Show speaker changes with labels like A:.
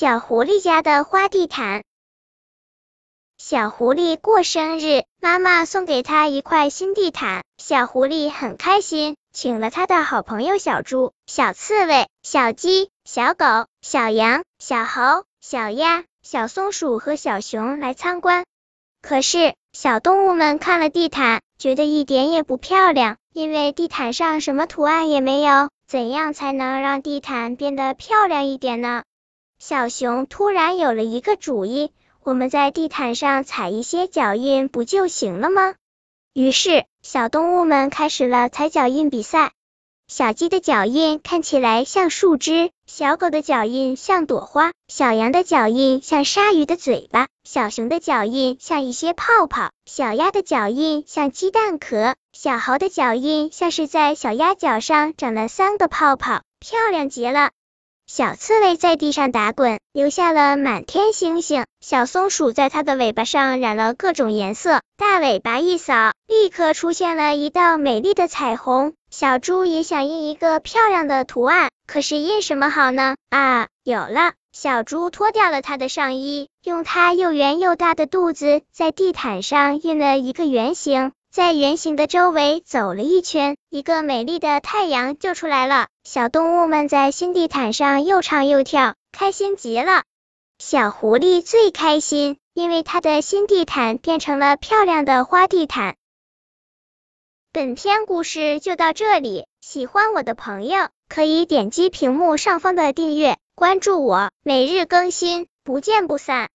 A: 小狐狸家的花地毯。小狐狸过生日，妈妈送给他一块新地毯，小狐狸很开心，请了他的好朋友小猪、小刺猬、小鸡、小狗、小羊、小猴、小鸭、小松鼠和小熊来参观。可是小动物们看了地毯，觉得一点也不漂亮，因为地毯上什么图案也没有。怎样才能让地毯变得漂亮一点呢？小熊突然有了一个主意。我们在地毯上踩一些脚印，不就行了吗？于是，小动物们开始了踩脚印比赛。小鸡的脚印看起来像树枝，小狗的脚印像朵花，小羊的脚印像鲨鱼的嘴巴，小熊的脚印像一些泡泡，小鸭的脚印像鸡蛋壳，小猴的脚印像是在小鸭脚上长了三个泡泡，漂亮极了。小刺猬在地上打滚，留下了满天星星。小松鼠在它的尾巴上染了各种颜色，大尾巴一扫，立刻出现了一道美丽的彩虹。小猪也想印一个漂亮的图案，可是印什么好呢？啊，有了！小猪脱掉了它的上衣，用它又圆又大的肚子在地毯上印了一个圆形。在圆形的周围走了一圈，一个美丽的太阳就出来了。小动物们在新地毯上又唱又跳，开心极了。小狐狸最开心，因为它的新地毯变成了漂亮的花地毯。本篇故事就到这里，喜欢我的朋友可以点击屏幕上方的订阅，关注我，每日更新，不见不散。